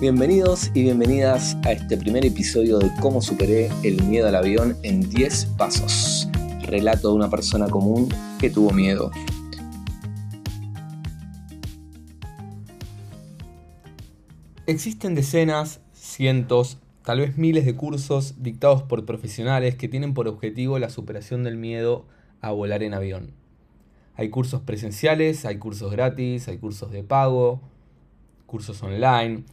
Bienvenidos y bienvenidas a este primer episodio de cómo superé el miedo al avión en 10 pasos. Relato de una persona común que tuvo miedo. Existen decenas, cientos, tal vez miles de cursos dictados por profesionales que tienen por objetivo la superación del miedo a volar en avión. Hay cursos presenciales, hay cursos gratis, hay cursos de pago, cursos online,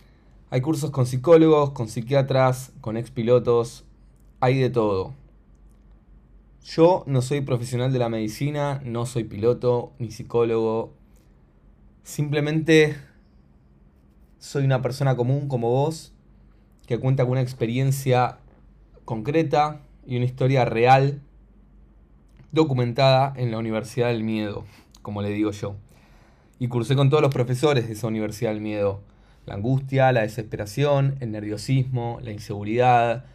hay cursos con psicólogos, con psiquiatras, con expilotos, hay de todo. Yo no soy profesional de la medicina, no soy piloto ni psicólogo. Simplemente soy una persona común como vos que cuenta con una experiencia concreta y una historia real documentada en la Universidad del Miedo, como le digo yo. Y cursé con todos los profesores de esa Universidad del Miedo la angustia, la desesperación, el nerviosismo, la inseguridad.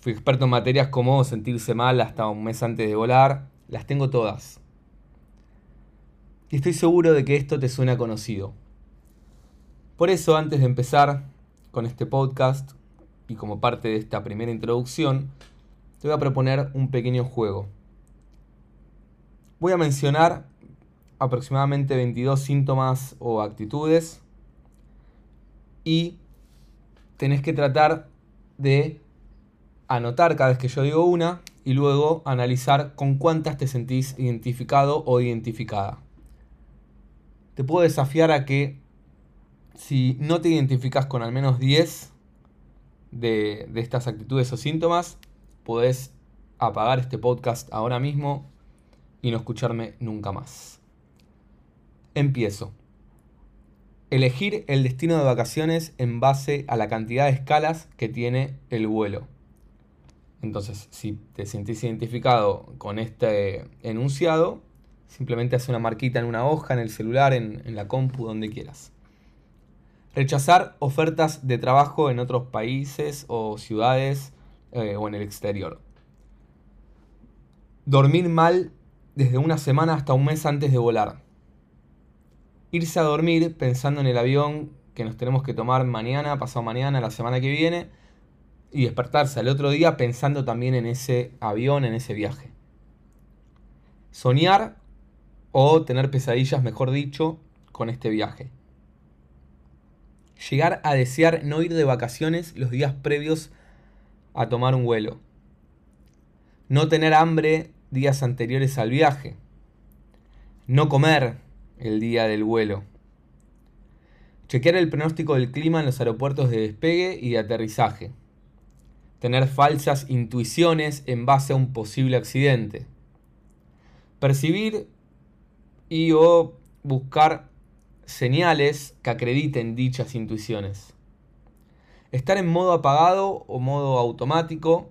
Fui experto en materias como sentirse mal hasta un mes antes de volar. Las tengo todas. Y estoy seguro de que esto te suena conocido. Por eso, antes de empezar con este podcast y como parte de esta primera introducción, te voy a proponer un pequeño juego. Voy a mencionar aproximadamente 22 síntomas o actitudes y tenés que tratar de anotar cada vez que yo digo una y luego analizar con cuántas te sentís identificado o identificada. Te puedo desafiar a que si no te identificas con al menos 10 de, de estas actitudes o síntomas, podés apagar este podcast ahora mismo y no escucharme nunca más. Empiezo. Elegir el destino de vacaciones en base a la cantidad de escalas que tiene el vuelo. Entonces, si te sentís identificado con este enunciado, simplemente hace una marquita en una hoja, en el celular, en, la compu, donde quieras. Rechazar ofertas de trabajo en otros países o ciudades eh, o en el exterior. Dormir mal desde una semana hasta un mes antes de volar irse a dormir pensando en el avión que nos tenemos que tomar mañana, pasado mañana, la semana que viene, y despertarse al otro día pensando también en ese avión, en ese viaje. Soñar o tener pesadillas, mejor dicho, con este viaje. Llegar a desear no ir de vacaciones los días previos a tomar un vuelo. No tener hambre días anteriores al viaje. No comer el día del vuelo. Chequear el pronóstico del clima en los aeropuertos de despegue y de aterrizaje. Tener falsas intuiciones en base a un posible accidente. Percibir y o buscar señales que acrediten dichas intuiciones. Estar en modo apagado o modo automático,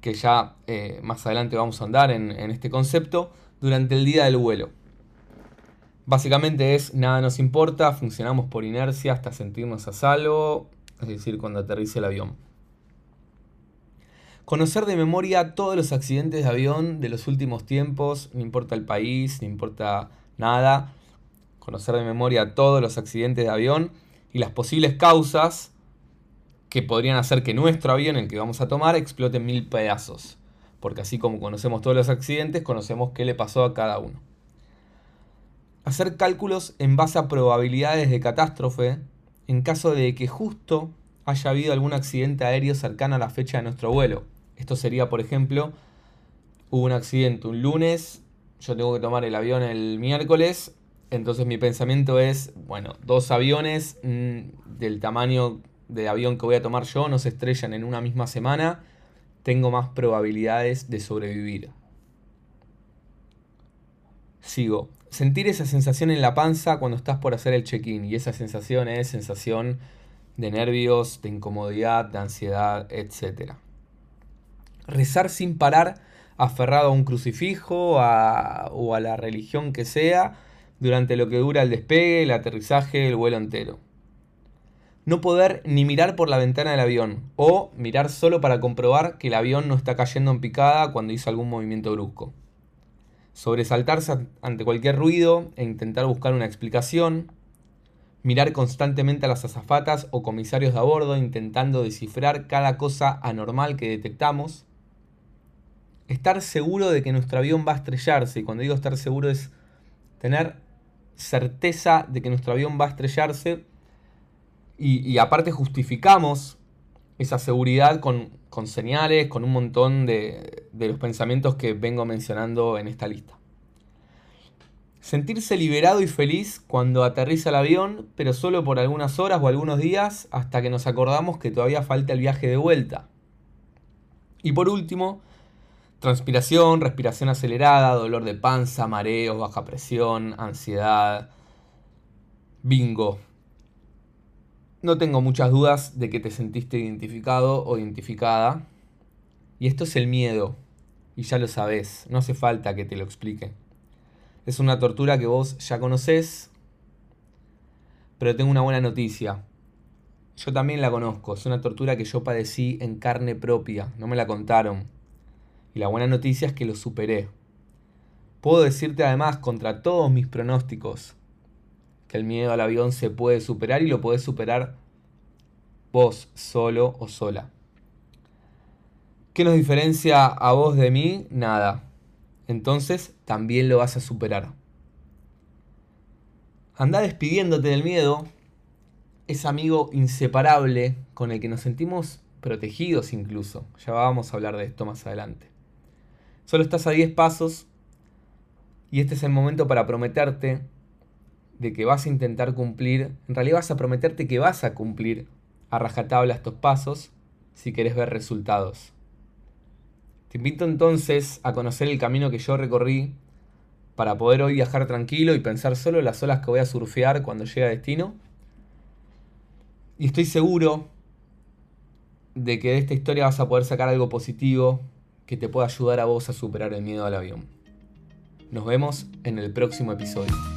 que ya eh, más adelante vamos a andar en este concepto, durante el día del vuelo. Básicamente es nada nos importa, funcionamos por inercia hasta sentirnos a salvo, es decir, cuando aterrice el avión. Conocer de memoria todos los accidentes de avión de los últimos tiempos, no importa el país, no importa nada. Conocer de memoria todos los accidentes de avión y las posibles causas que podrían hacer que nuestro avión, el que vamos a tomar, explote en mil pedazos. Porque así como conocemos todos los accidentes, conocemos qué le pasó a cada uno hacer cálculos en base a probabilidades de catástrofe en caso de que justo haya habido algún accidente aéreo cercano a la fecha de nuestro vuelo. Esto sería, por ejemplo, hubo un accidente un lunes, yo tengo que tomar el avión el miércoles, entonces mi pensamiento es, bueno, dos aviones mm, del tamaño de avión que voy a tomar yo no se estrellan en una misma semana, tengo más probabilidades de sobrevivir. Sigo sentir esa sensación en la panza cuando estás por hacer el check-in. Y esa sensación es sensación de nervios, de incomodidad, de ansiedad, etc. Rezar sin parar, aferrado a un crucifijo o a la religión que sea, durante lo que dura el despegue, el aterrizaje, el vuelo entero. No poder ni mirar por la ventana del avión, o mirar solo para comprobar que el avión no está cayendo en picada cuando hizo algún movimiento brusco sobresaltarse ante cualquier ruido e intentar buscar una explicación, mirar constantemente a las azafatas o comisarios de a bordo intentando descifrar cada cosa anormal que detectamos, estar seguro de que nuestro avión va a estrellarse, y cuando digo estar seguro es tener certeza de que nuestro avión va a estrellarse, y, aparte justificamos esa seguridad con, señales, con un montón de, de los pensamientos que vengo mencionando en esta lista. Sentirse liberado y feliz cuando aterriza el avión, pero solo por algunas horas o algunos días hasta que nos acordamos que todavía falta el viaje de vuelta. Y por último, transpiración, respiración acelerada, dolor de panza, mareos, baja presión, ansiedad. Bingo. No tengo muchas dudas de que te sentiste identificado o identificada. Y esto es el miedo. Y ya lo sabes, no hace falta que te lo explique. Es una tortura que vos ya conocés, pero tengo una buena noticia. Yo también la conozco, es una tortura que yo padecí en carne propia, no me la contaron. Y la buena noticia es que lo superé. Puedo decirte además, contra todos mis pronósticos, que el miedo al avión se puede superar y lo podés superar vos solo o sola. ¿Qué nos diferencia a vos de mí? Nada entonces también lo vas a superar. Anda despidiéndote del miedo, ese amigo inseparable con el que nos sentimos protegidos incluso. Ya vamos a hablar de esto más adelante. Solo estás a 10 pasos y este es el momento para prometerte de que vas a intentar cumplir, en realidad vas a prometerte que vas a cumplir a rajatabla estos pasos si querés ver resultados. Te invito entonces a conocer el camino que yo recorrí para poder hoy viajar tranquilo y pensar solo en las olas que voy a surfear cuando llegue a destino. Y estoy seguro de que de esta historia vas a poder sacar algo positivo que te pueda ayudar a vos a superar el miedo al avión. Nos vemos en el próximo episodio.